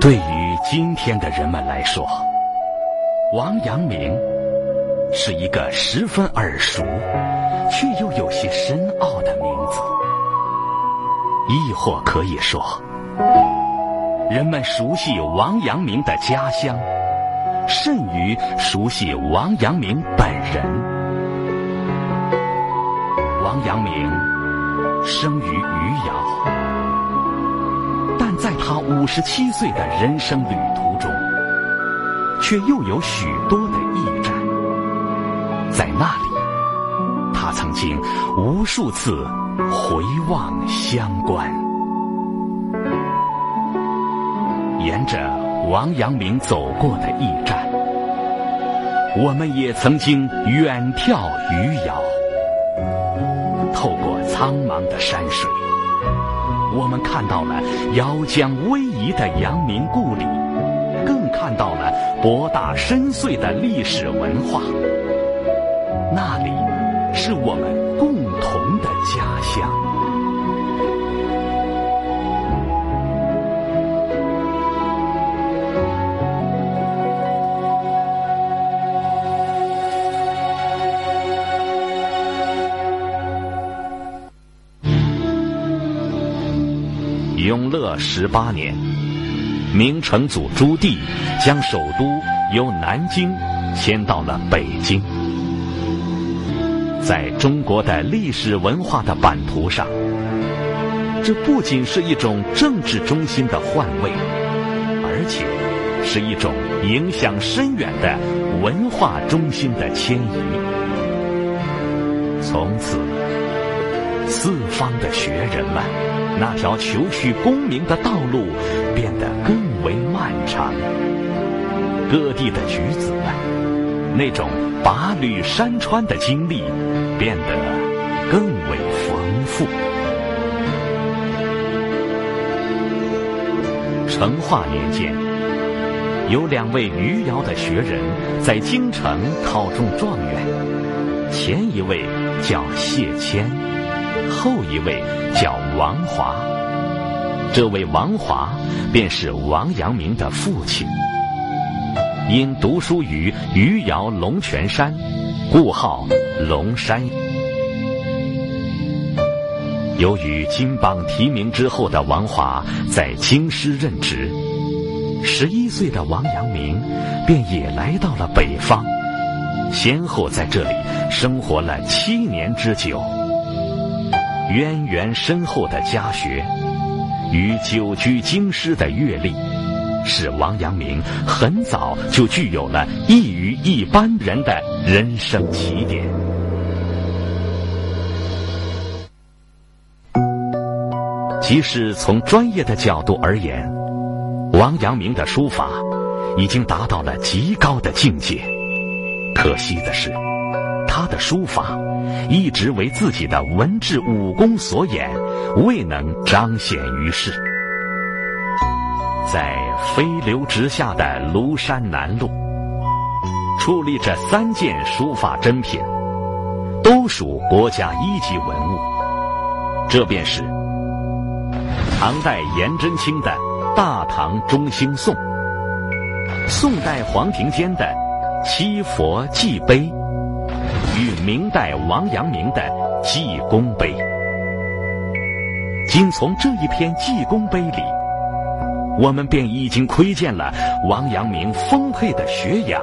对于今天的人们来说，王阳明是一个十分耳熟却又有些深奥的名字，亦或可以说，人们熟悉王阳明的家乡，甚于熟悉王阳明本人。阳明生于余姚，但在他五十七岁的人生旅途中，却又有许多的驿站。在那里，他曾经无数次回望乡关。沿着王阳明走过的驿站，我们也曾经远眺余姚。苍茫的山水，我们看到了遥江逶迤的阳明故里，更看到了博大深邃的历史文化。那里是我们共同的家乡。永乐十八年，明成祖朱棣将首都由南京迁到了北京。在中国的历史文化的版图上，这不仅是一种政治中心的换位，而且是一种影响深远的文化中心的迁移。从此，四方的学人们那条求取功名的道路变得更为漫长，各地的举子们那种跋履山川的经历变得更为丰富。成化年间，有两位余姚的学人在京城考中状元，前一位叫谢谦，后一位叫王华。这位王华便是王阳明的父亲。因读书于余姚龙泉山，故号龙山。由于金榜题名之后的王华在京师任职，十一岁的王阳明便也来到了北方，先后在这里生活了七年之久。渊源深厚的家学与久居京师的阅历。使王阳明很早就具有了异于一般人的人生起点。即使从专业的角度而言，王阳明的书法已经达到了极高的境界。可惜的是，的书法一直为自己的文治武功所掩，未能彰显于世。在飞流直下的庐山南麓，矗立着三件书法珍品，都属国家一级文物。这便是唐代颜真卿的《大唐中兴颂》，宋代黄庭坚的《七佛记碑》，与明代王阳明的《济公碑》。仅从这一篇《济公碑》里。我们便已经窥见了王阳明丰沛的学养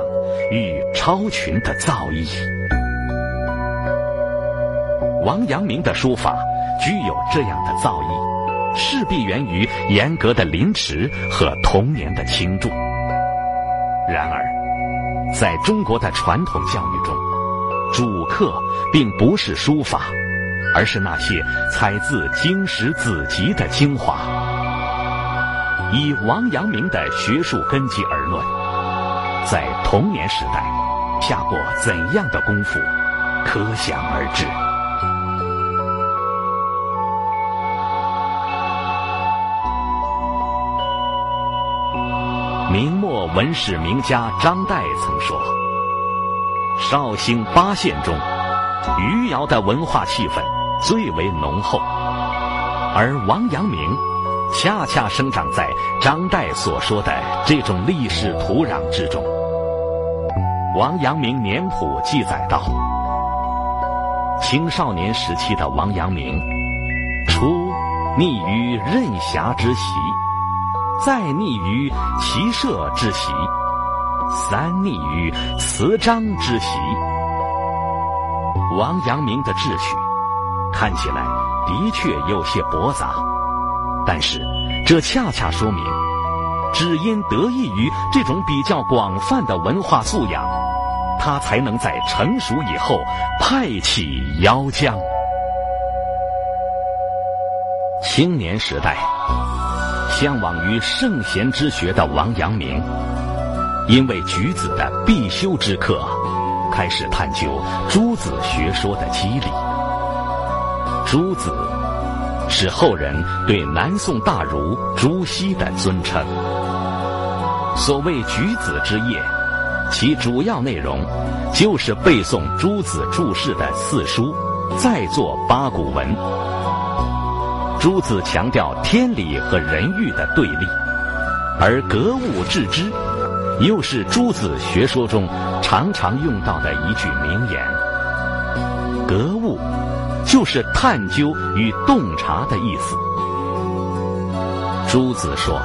与超群的造诣。王阳明的书法具有这样的造诣，势必源于严格的临池和童年的倾注。然而，在中国的传统教育中，主课并不是书法，而是那些采自经史子集的精华。以王阳明的学术根基而论，在童年时代下过怎样的功夫，可想而知。明末文史名家张岱曾说：“绍兴八县中，余姚的文化气氛最为浓厚，而王阳明恰恰生长在张岱所说的这种历史土壤之中。王阳明年谱记载道：青少年时期的王阳明，初溺于任侠之习，再溺于骑射之习，三逆于词章之习。王阳明的志趣看起来的确有些驳杂，但是这恰恰说明，只因得益于这种比较广泛的文化素养，他才能在成熟以后派起腰将。青年时代，向往于圣贤之学的王阳明，因为举子的必修之课。开始探究诸子学说的机理。诸子是后人对南宋大儒朱熹的尊称。所谓举子之业，其主要内容就是背诵诸子注释的四书，再作八股文。诸子强调天理和人欲的对立，而格物致知。又是诸子学说中常常用到的一句名言：“格物，就是探究与洞察的意思。”诸子说：“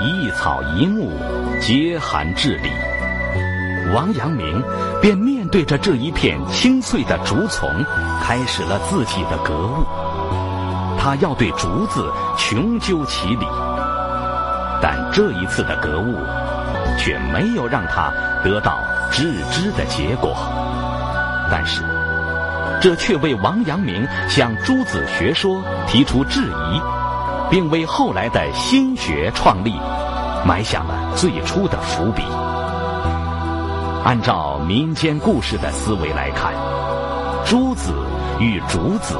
一草一木，皆含至理。”王阳明便面对着这一片青翠的竹丛，开始了自己的格物。他要对竹子穷究其理，但这一次的格物。却没有让他得到致知的结果，但是这却为王阳明向诸子学说提出质疑，并为后来的心学创立埋下了最初的伏笔。按照民间故事的思维来看，诸子与竹子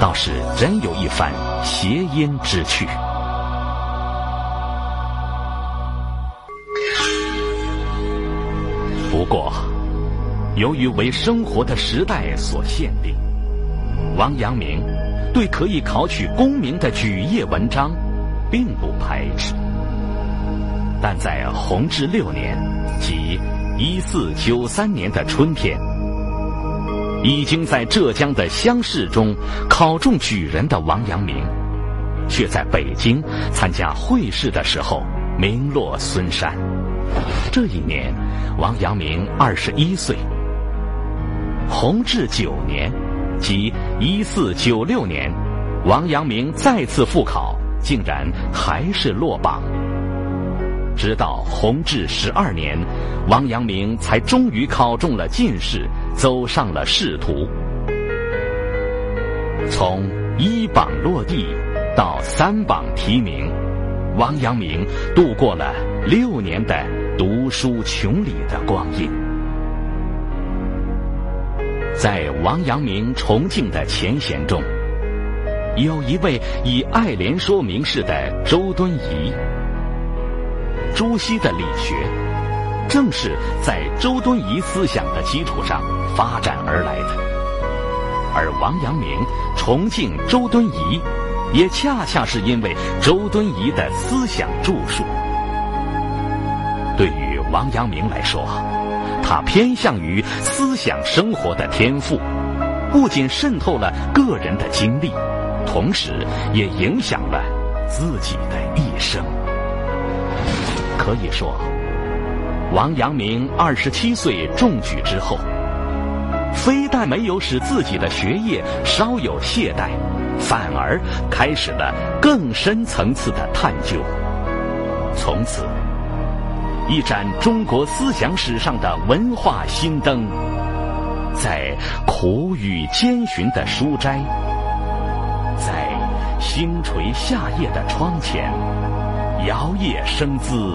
倒是真有一番谐音之趣。不过，由于为生活的时代所限定，王阳明对可以考取功名的举业文章并不排斥。但在弘治六年，即一四九三年的春天，已经在浙江的乡试中考中举人的王阳明，却在北京参加会试的时候名落孙山。这一年，王阳明二十一岁。弘治九年，即一四九六年，王阳明再次复考，竟然还是落榜。直到弘治十二年，王阳明才终于考中了进士，走上了仕途。从一榜落地到三榜提名，王阳明度过了六年的。读书穷理的光阴，在王阳明崇敬的前贤中，有一位以爱莲说名士的周敦颐。朱熹的理学，正是在周敦颐思想的基础上发展而来的，而王阳明崇敬周敦颐，也恰恰是因为周敦颐的思想著述。王阳明来说，他偏向于思想生活的天赋，不仅渗透了个人的经历，同时也影响了自己的一生。可以说，王阳明二十七岁中举之后，非但没有使自己的学业稍有懈怠，反而开始了更深层次的探究，从此。一盏中国思想史上的文化新灯，在苦雨兼寻的书斋，在星垂夏夜的窗前，摇曳生姿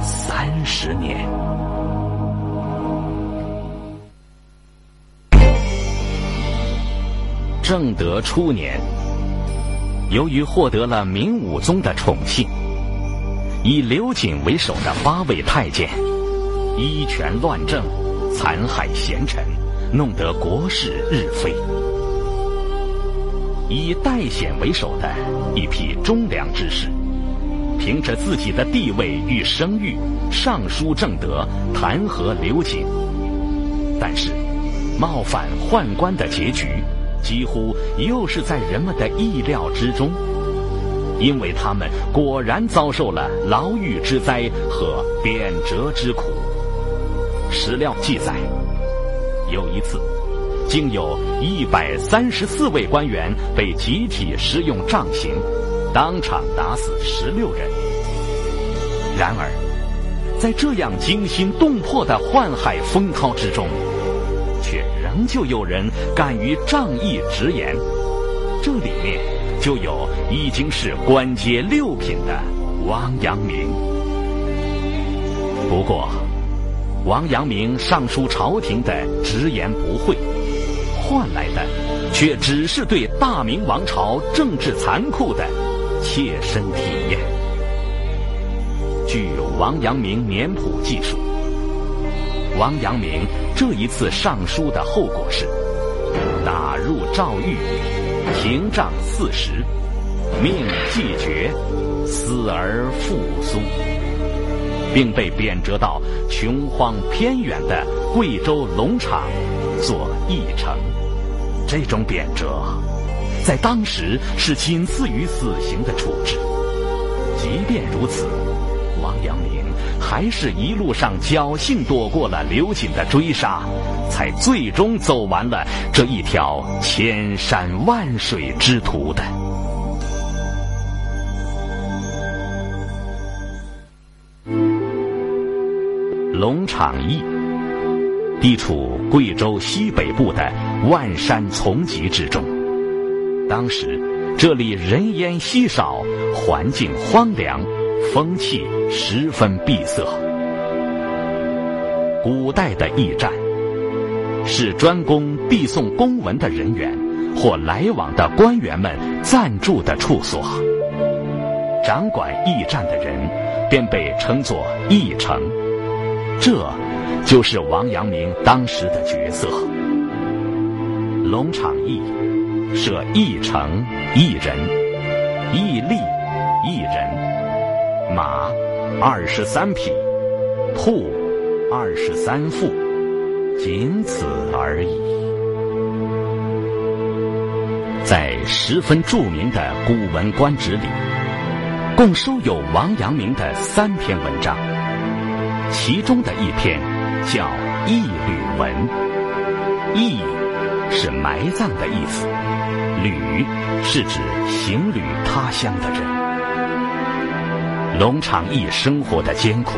三十年。正德初年，由于获得了明武宗的宠幸。以刘瑾为首的八位太监，依权乱政，残害贤臣，弄得国事日非。以代显为首的一批忠良之士，凭着自己的地位与声誉，上书正德弹劾刘瑾。但是，冒犯宦官的结局，几乎又是在人们的意料之中，因为他们果然遭受了牢狱之灾和贬谪之苦。史料记载，有一次。竟有一百三十四位官员被集体施用杖刑，当场打死十六人。然而，在这样惊心动魄的宦海风涛之中，却仍旧有人敢于仗义直言，这里面就有已经是官阶六品的王阳明。不过，王阳明上书朝廷的直言不讳。换来的，却只是对大明王朝政治残酷的切身体验。据王阳明年谱记述，王阳明这一次上书的后果是：打入诏狱，廷杖四十，命既绝，死而复苏，并被贬谪到穷荒偏远的贵州龙场做驿丞。这种贬谪，在当时是仅次于死刑的处置。即便如此，王阳明还是一路上侥幸躲过了刘瑾的追杀，才最终走完了这一条千山万水之途的。龙场驿。地处贵州西北部的万山丛集之中，当时这里人烟稀少，环境荒凉，风气十分闭塞。古代的驿站是专供递送公文的人员或来往的官员们暂住的处所，掌管驿站的人便被称作驿丞。这。就是王阳明当时的角色。龙场驿设驿丞一人，驿吏一人，马二十三匹，铺二十三副，仅此而已。在十分著名的《古文观止》里，共收有王阳明的三篇文章，其中的一篇。叫义旅文，义是埋葬的意思，旅是指行旅他乡的人。龙场驿生活的艰苦，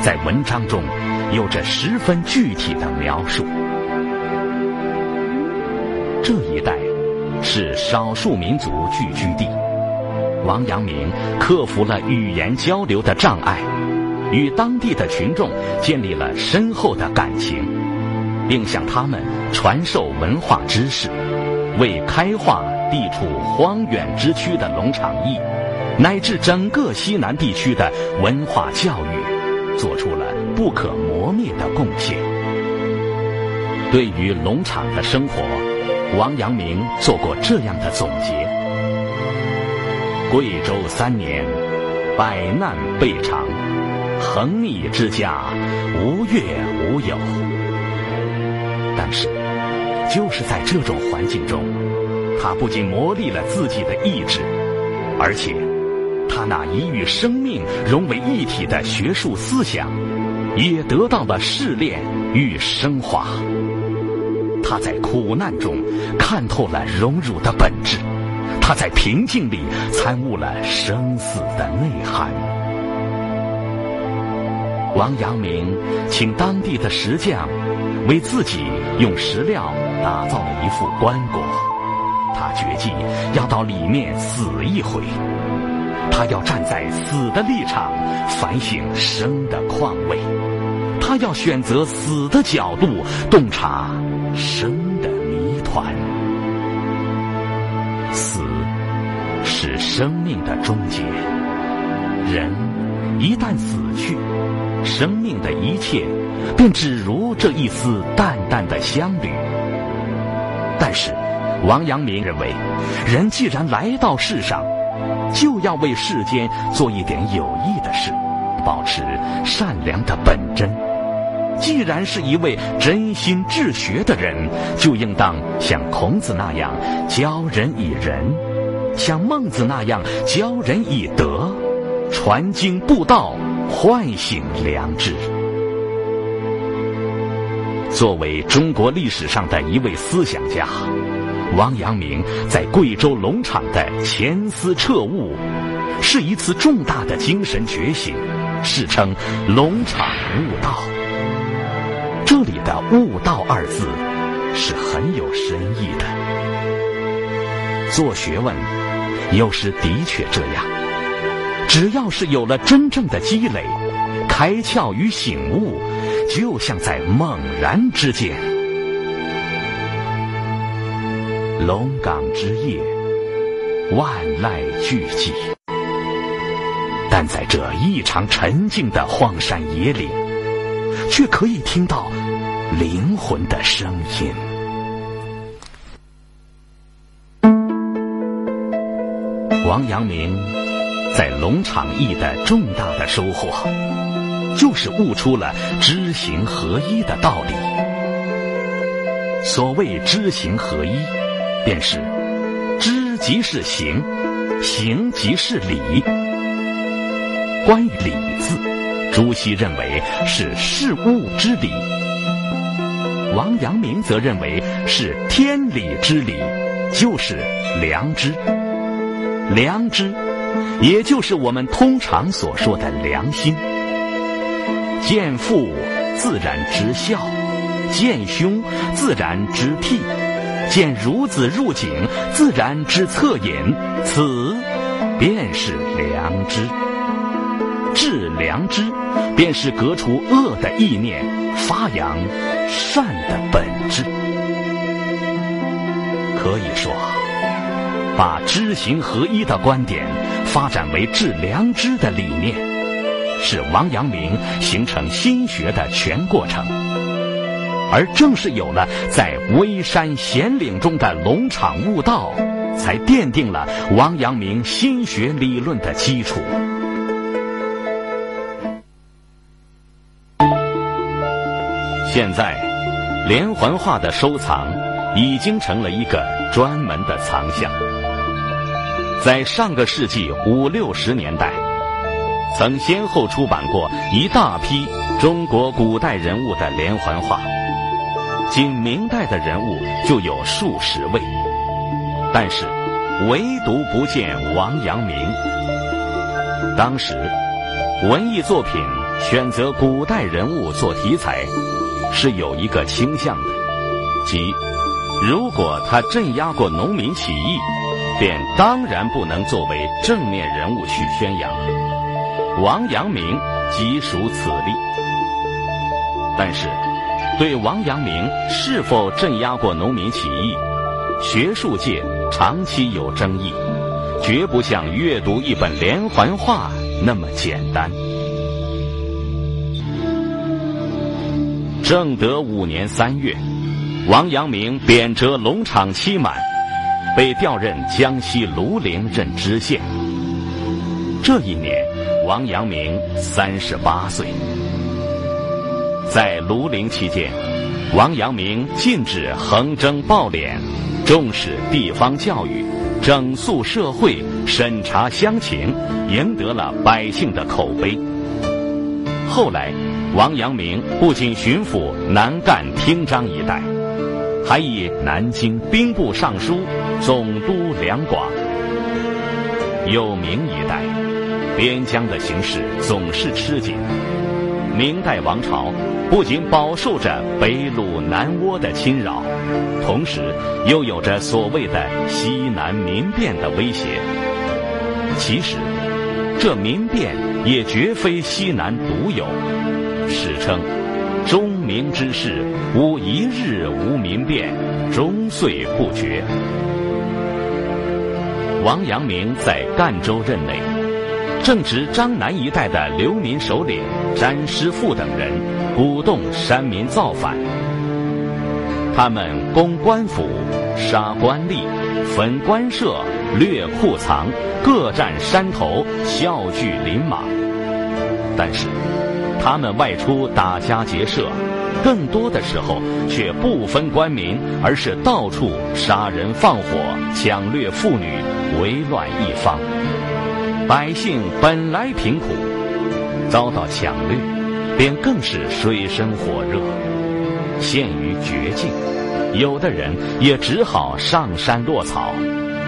在文章中有着十分具体的描述。这一带是少数民族聚居地，王阳明克服了语言交流的障碍。与当地的群众建立了深厚的感情，并向他们传授文化知识，为开化地处荒远之区的龙场驿，乃至整个西南地区的文化教育，做出了不可磨灭的贡献。对于农场的生活，王阳明做过这样的总结：贵州三年，百难备尝。横逆之家，无月无有。但是，就是在这种环境中，他不仅磨砺了自己的意志，而且，他那已与生命融为一体的学术思想，也得到了试炼与升华。他在苦难中看透了荣辱的本质，他在平静里参悟了生死的内涵。王阳明请当地的石匠为自己用石料打造了一副棺椁，他决计要到里面死一回，他要站在死的立场反省生的况味，他要选择死的角度洞察生的谜团。死是生命的终结，人一旦死去。生命的一切，便只如这一丝淡淡的香缕。但是，王阳明认为，人既然来到世上，就要为世间做一点有益的事，保持善良的本真。既然是一位真心治学的人，就应当像孔子那样教人以仁，像孟子那样教人以德，传经布道，唤醒良知。作为中国历史上的一位思想家，王阳明在贵州龙场的潜思彻悟，是一次重大的精神觉醒，世称“龙场悟道”。这里的“悟道”二字是很有深意的。做学问，有时的确这样，只要是有了真正的积累、开窍与醒悟。就像在猛然之间，龙岗之夜，万籁俱寂。但在这异常沉静的荒山野岭，却可以听到灵魂的声音。王阳明在龙场驿的重大的收获。就是悟出了知行合一的道理。所谓知行合一，便是知即是行，行即是理。关于理字，朱熹认为是事物之理，王阳明则认为是天理之理，就是良知。良知，也就是我们通常所说的良心。见父自然知孝，见兄自然知悌，见孺子入井自然知恻隐，此便是良知。治良知，便是革除恶的意念，发扬善的本质。可以说，把知行合一的观点发展为治良知的理念。是王阳明形成心学的全过程，而正是有了在微山险岭中的龙场悟道，才奠定了王阳明心学理论的基础。现在，连环画的收藏已经成了一个专门的藏项，在上个世纪五六十年代。曾先后出版过一大批中国古代人物的连环画，仅明代的人物就有数十位，但是唯独不见王阳明。当时，文艺作品选择古代人物做题材，是有一个倾向的，即如果他镇压过农民起义，便当然不能作为正面人物去宣扬。王阳明即属此例，但是对王阳明是否镇压过农民起义，学术界长期有争议，绝不像阅读一本连环画那么简单。正德五年三月，王阳明贬谪龙场期满，被调任江西庐陵任知县。这一年。王阳明三十八岁，在庐陵期间，王阳明禁止横征暴敛，重视地方教育，整肃社会，审查乡情，赢得了百姓的口碑。后来，王阳明不仅巡抚南赣、汀漳一带，还以南京兵部尚书、总督两广，有名一代。边疆的形势总是吃紧，明代王朝不仅饱受着北虏南倭的侵扰，同时又有着所谓的西南民变的威胁。其实，这民变也绝非西南独有。史称：“中明之事，无一日无民变，终岁不绝。”王阳明在赣州任内。正值张南一带的流民首领詹师傅等人鼓动山民造反，他们攻官府、杀官吏、焚官舍、掠库藏，各占山头，笑聚林莽。但是，他们外出打家劫舍，更多的时候却不分官民，而是到处杀人放火、抢掠妇女，为乱一方。百姓本来贫苦，遭到抢掠，便更是水深火热，陷于绝境。有的人也只好上山落草，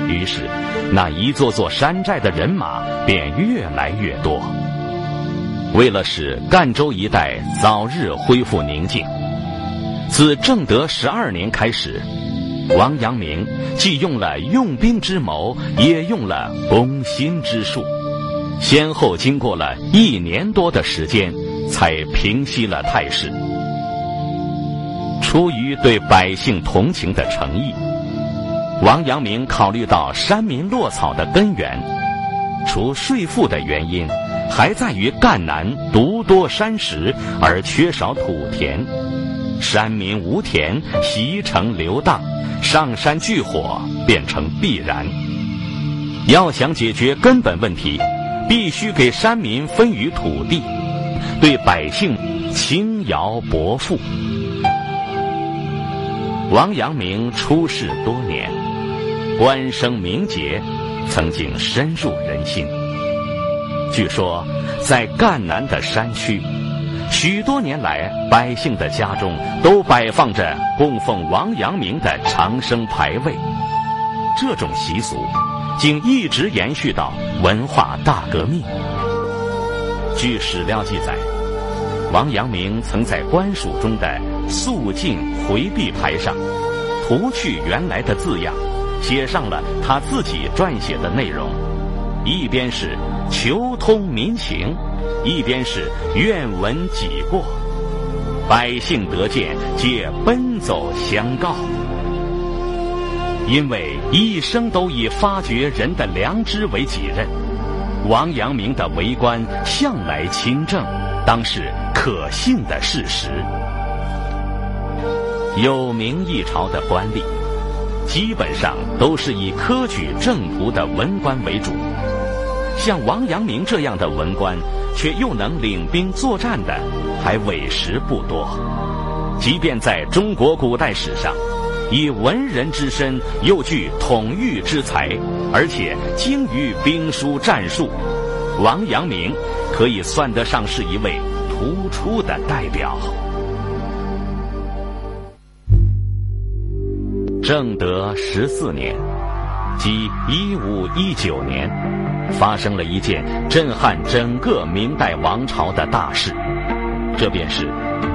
于是那一座座山寨的人马便越来越多。为了使赣州一带早日恢复宁静，自正德十二年开始，王阳明既用了用兵之谋，也用了攻心之术，先后经过了一年多的时间，才平息了态势。出于对百姓同情的诚意，王阳明考虑到山民落草的根源，除税赋的原因。还在于赣南独多山石而缺少土田，山民无田，习城流荡，上山聚火变成必然。要想解决根本问题，必须给山民分予土地，对百姓轻徭薄赋。王阳明出世多年，官声名节，曾经深入人心。据说，在赣南的山区，许多年来，百姓的家中都摆放着供奉王阳明的长生牌位。这种习俗，竟一直延续到文化大革命。据史料记载，王阳明曾在官署中的肃静回避牌上，涂去原来的字样，写上了他自己撰写的内容。一边是求通民情，一边是愿闻己过，百姓得见，皆奔走相告。因为一生都以发掘人的良知为己任，王阳明的为官向来清正，当是可信的事实。有名一朝的官吏，基本上都是以科举正途的文官为主。像王阳明这样的文官，却又能领兵作战的，还委实不多。即便在中国古代史上，以文人之身又具统御之才，而且精于兵书战术，王阳明可以算得上是一位突出的代表。正德十四年，即一五一九年。发生了一件震撼整个明代王朝的大事，这便是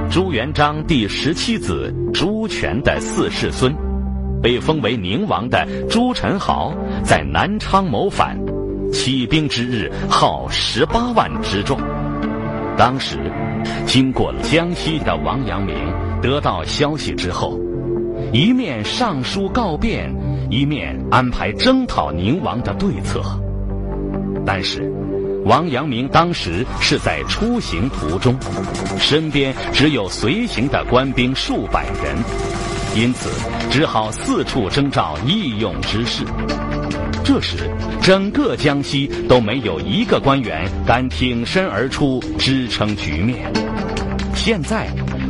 朱元璋第十七子朱权的四世孙，被封为宁王的朱宸濠在南昌谋反，起兵之日号十八万之众。当时，经过江西的王阳明得到消息之后，一面上书告变，一面安排征讨宁王的对策。但是，王阳明当时是在出行途中，身边只有随行的官兵数百人，因此只好四处征召义勇之士。这时，整个江西都没有一个官员敢挺身而出支撑局面。现在，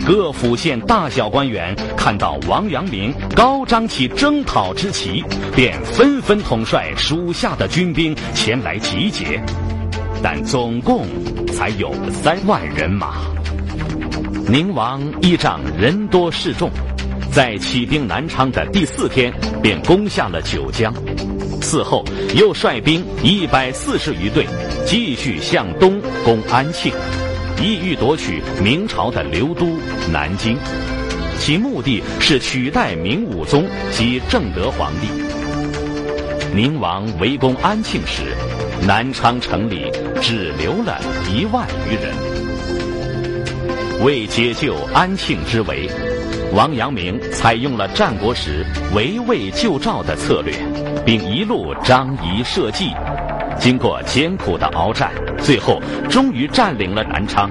各府县大小官员看到王阳明高张起征讨之旗，便纷纷统帅属下的军兵前来集结，但总共才有三万人马。宁王依仗人多势众，在起兵南昌的第四天便攻下了九江，此后又率兵一百四十余队继续向东攻安庆。意欲夺取明朝的刘都南京，其目的是取代明武宗及正德皇帝。宁王围攻安庆时，南昌城里只留了一万余人。为解救安庆之围，王阳明采用了战国时围魏救赵的策略，并一路张仪设计，经过艰苦的鏖战，最后终于占领了南昌。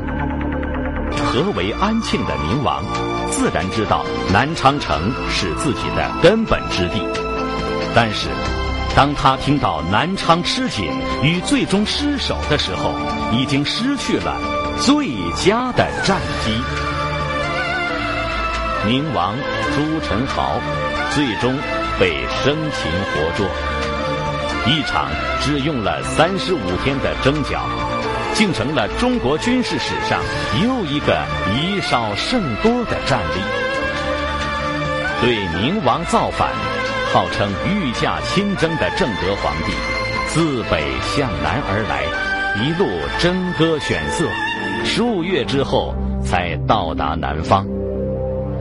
何为安庆的宁王，自然知道南昌城是自己的根本之地。但是，当他听到南昌吃紧与最终失守的时候，已经失去了最佳的战机。宁王朱宸濠最终被生擒活捉。一场只用了三十五天的征剿，竟成了中国军事史上又一个以少胜多的战例。对宁王造反，号称御驾亲征的正德皇帝，自北向南而来，一路征歌选色，数月之后才到达南方。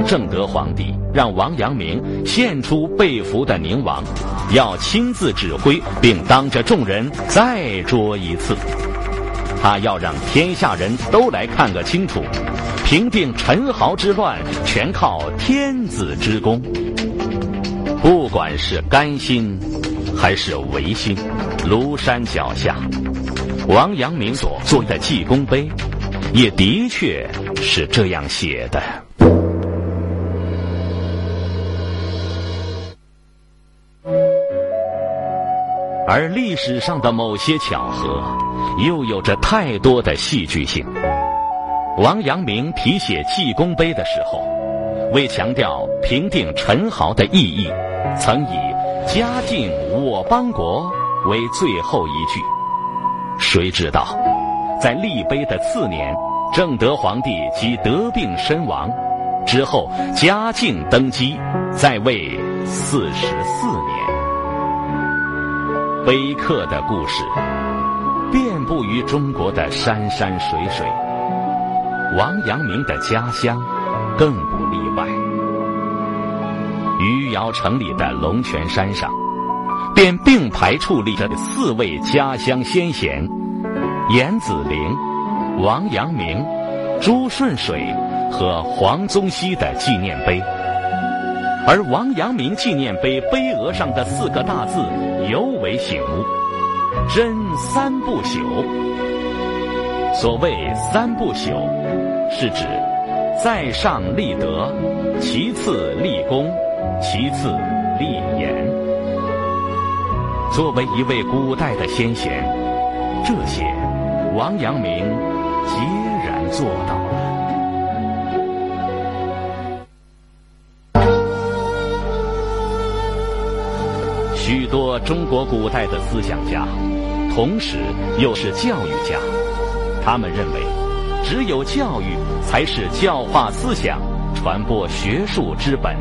正德皇帝让王阳明献出被俘的宁王。要亲自指挥，并当着众人再捉一次。他要让天下人都来看个清楚，平定陈豪之乱全靠天子之功。不管是甘心还是违心，庐山脚下，王阳明所做的济功碑，也的确是这样写的。而历史上的某些巧合，又有着太多的戏剧性。王阳明题写济功碑的时候，为强调平定陈豪的意义，曾以“嘉靖我邦国”为最后一句。谁知道，在立碑的次年，正德皇帝即得病身亡，之后嘉靖登基，在位四十四年。碑刻的故事遍布于中国的山山水水，王阳明的家乡更不例外。余姚城里的龙泉山上，便并排矗立着四位家乡先贤：严子陵、王阳明、朱顺水和黄宗羲的纪念碑。而王阳明纪念碑碑额上的四个大字尤为醒目：“真三不朽。”所谓“三不朽”，是指在上立德，其次立功，其次立言。作为一位古代的先贤，这些王阳明皆然做到许多中国古代的思想家，同时又是教育家，他们认为，只有教育才是教化思想、传播学术之本。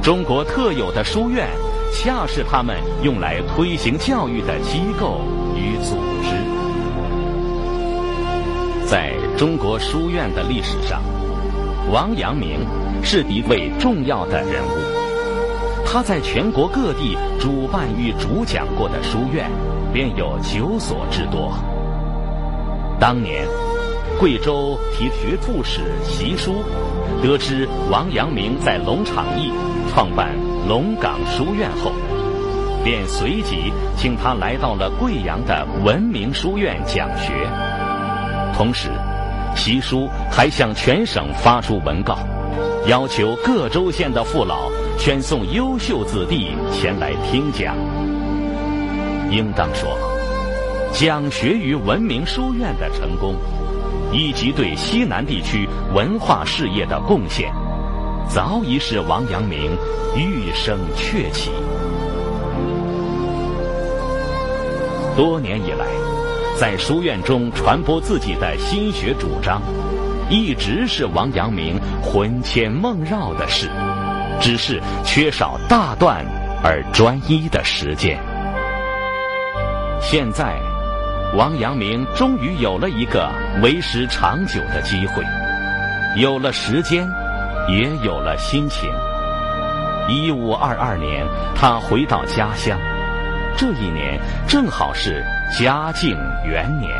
中国特有的书院，恰是他们用来推行教育的机构与组织。在中国书院的历史上，王阳明是一位重要的人物。他在全国各地主办与主讲过的书院，便有九所之多。当年，贵州提学副使习书得知王阳明在龙场驿创办龙岗书院后，便随即请他来到了贵阳的文明书院讲学。同时，习书还向全省发出文告，要求各州县的父老。选送优秀子弟前来听讲，应当说，讲学于文明书院的成功，以及对西南地区文化事业的贡献，早已使王阳明玉生鹊起。多年以来，在书院中传播自己的心学主张，一直是王阳明魂牵梦绕的事。只是缺少大段而专一的实践。现在，王阳明终于有了一个为时长久的机会，有了时间，也有了心情。一五二二年，他回到家乡，这一年正好是嘉靖元年。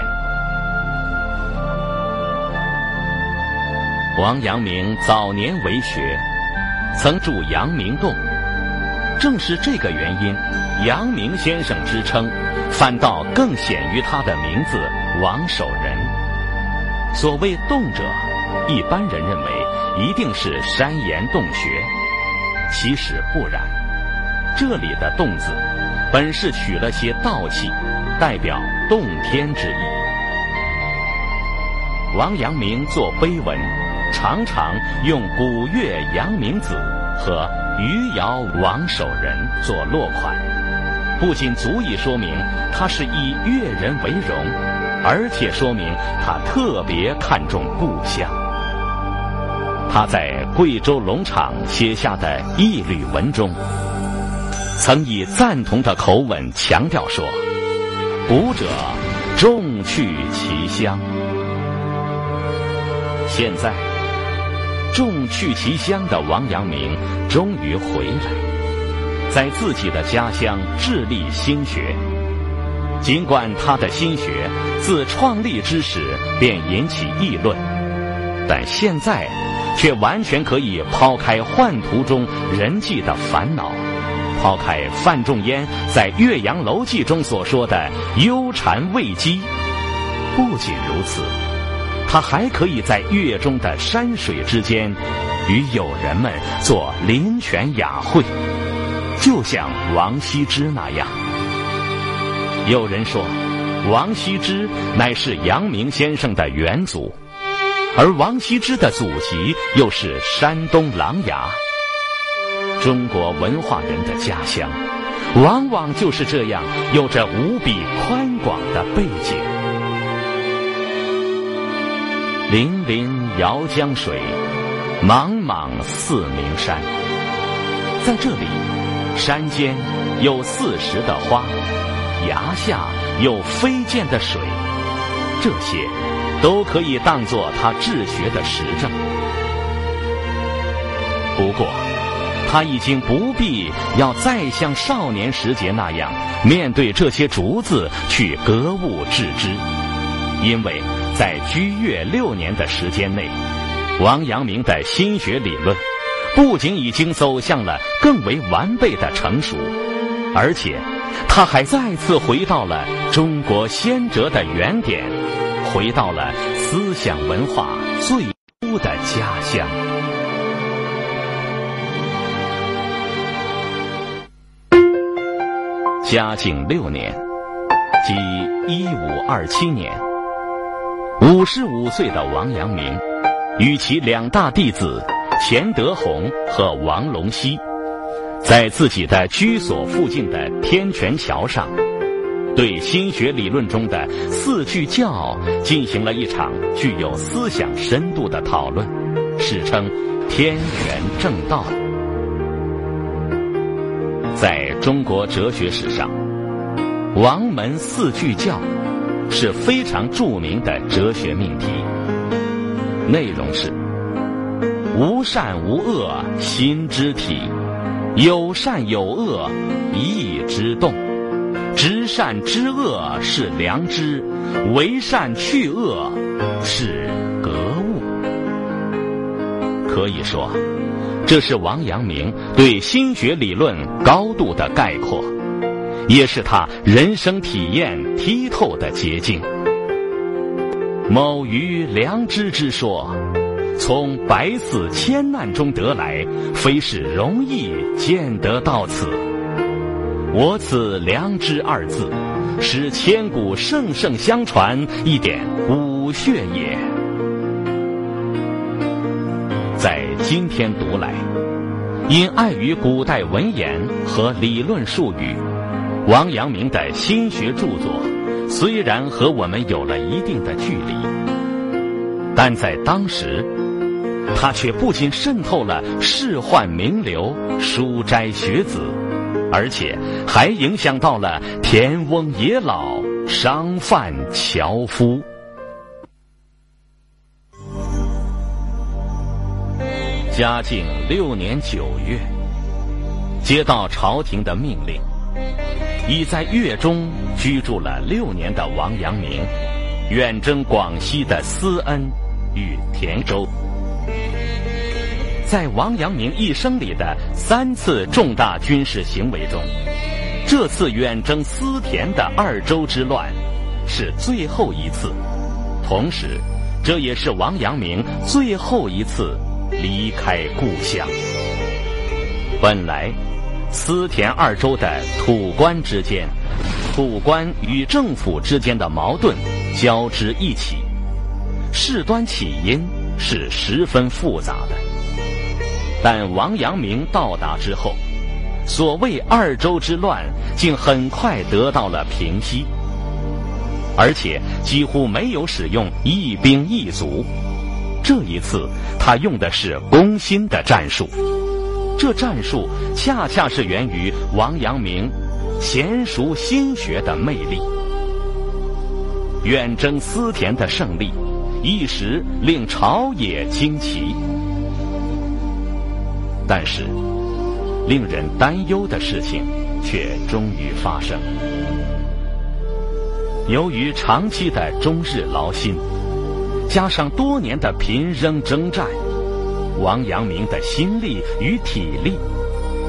王阳明早年为学。曾住阳明洞，正是这个原因，阳明先生之称，反倒更显于他的名字王守仁。所谓洞者，一般人认为一定是山岩洞穴，其实不然。这里的洞字，本是取了些道气，代表洞天之意。王阳明作碑文，常常用古乐阳明子和余姚王守仁做落款，不仅足以说明他是以乐人为荣，而且说明他特别看重故乡。他在贵州龙场写下的一缕文中，曾以赞同的口吻强调说：“古者重去其乡。”现在，重去其乡的王阳明终于回来，在自己的家乡致力心学。尽管他的心学自创立之时便引起议论，但现在却完全可以抛开宦途中人际的烦恼，抛开范仲淹在《岳阳楼记》中所说的忧谗畏讥。不仅如此。他还可以在月中的山水之间，与友人们做林泉雅会，就像王羲之那样。有人说，王羲之乃是阳明先生的元祖，而王羲之的祖籍又是山东琅琊。中国文化人的家乡，往往就是这样，有着无比宽广的背景。粼粼姚江水，莽莽四明山。在这里，山间有四时的花，崖下有飞溅的水，这些都可以当作他治学的实证。不过，他已经不必要再像少年时节那样面对这些竹子去格物致知，因为。在居越六年的时间内，王阳明的心学理论不仅已经走向了更为完备的成熟，而且他还再次回到了中国先哲的原点，回到了思想文化最初的家乡。嘉靖六年，即一五二七年。五十五岁的王阳明，与其两大弟子钱德洪和王龙溪，在自己的居所附近的天泉桥上，对心学理论中的四句教进行了一场具有思想深度的讨论，史称“天元正道”。在中国哲学史上，王门四句教。是非常著名的哲学命题，内容是：无善无恶心之体，有善有恶意之动，知善知恶是良知，为善去恶是格物。可以说，这是王阳明对心学理论高度的概括。也是他人生体验剔透的捷径。某于良知之说，从百死千难中得来，非是容易见得到此。我此良知二字，是千古圣圣相传一点骨血也。在今天读来，因碍于古代文言和理论术语。王阳明的心学著作虽然和我们有了一定的距离，但在当时，他却不仅渗透了仕宦名流、书斋学子，而且还影响到了田翁野老、商贩樵夫。嘉靖六年九月，接到朝廷的命令。已在粤中居住了六年的王阳明，远征广西的思恩与田州。在王阳明一生里的三次重大军事行为中，这次远征思田的二周之乱是最后一次，同时，这也是王阳明最后一次离开故乡。本来，思田二州的土官之间，土官与政府之间的矛盾交织一起，事端起因是十分复杂的。但王阳明到达之后，所谓二州之乱竟很快得到了平息，而且几乎没有使用一兵一卒。这一次，他用的是攻心的战术，这战术恰恰是源于王阳明娴熟心学的魅力。远征思田的胜利，一时令朝野惊奇。但是，令人担忧的事情却终于发生。由于长期的终日劳心，加上多年的频仍征战，王阳明的心力与体力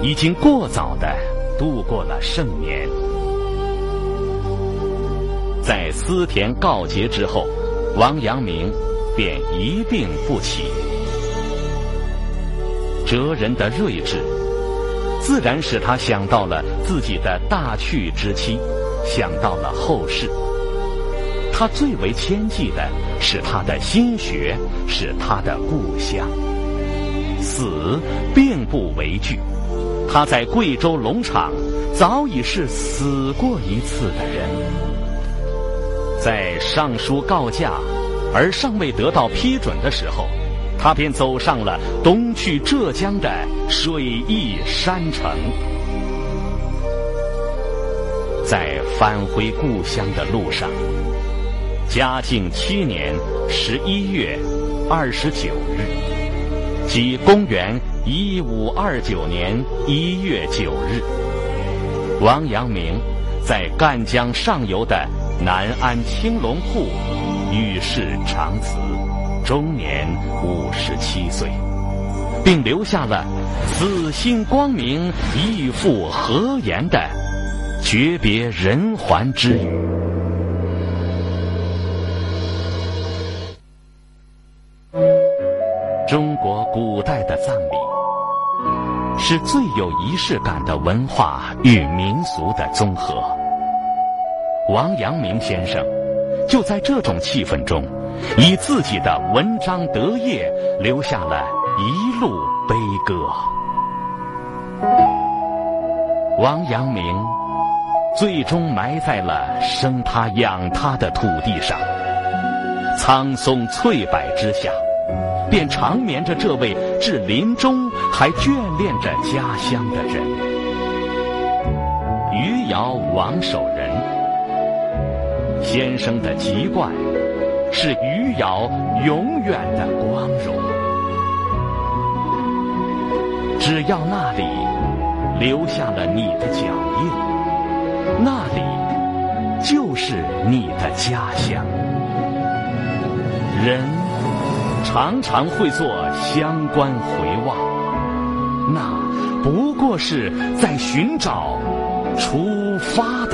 已经过早的度过了盛年。在思田告捷之后，王阳明便一病不起。哲人的睿智，自然使他想到了自己的大去之期，想到了后世。他最为牵记的是他的心学，是他的故乡。死并不为惧，他在贵州龙场早已是死过一次的人。在上书告假而尚未得到批准的时候。他便走上了东去浙江的水翼山城，在返回故乡的路上，嘉靖七年十一月二十九日，即公元一五二九年一月九日，王阳明在赣江上游的南安青龙铺与世长辞。终年五十七岁，并留下了“此心光明，亦复何言”的诀别人寰之语。中国古代的葬礼是最有仪式感的文化与民俗的综合。王阳明先生就在这种气氛中。以自己的文章得业，留下了一路悲歌。王阳明最终埋在了生他养他的土地上，苍松翠柏之下，便长眠着这位至临终还眷恋着家乡的人——余姚王守仁先生的籍贯。是余姚永远的光荣。只要那里留下了你的脚印，那里就是你的家乡。人常常会做相关回望，那不过是在寻找出发。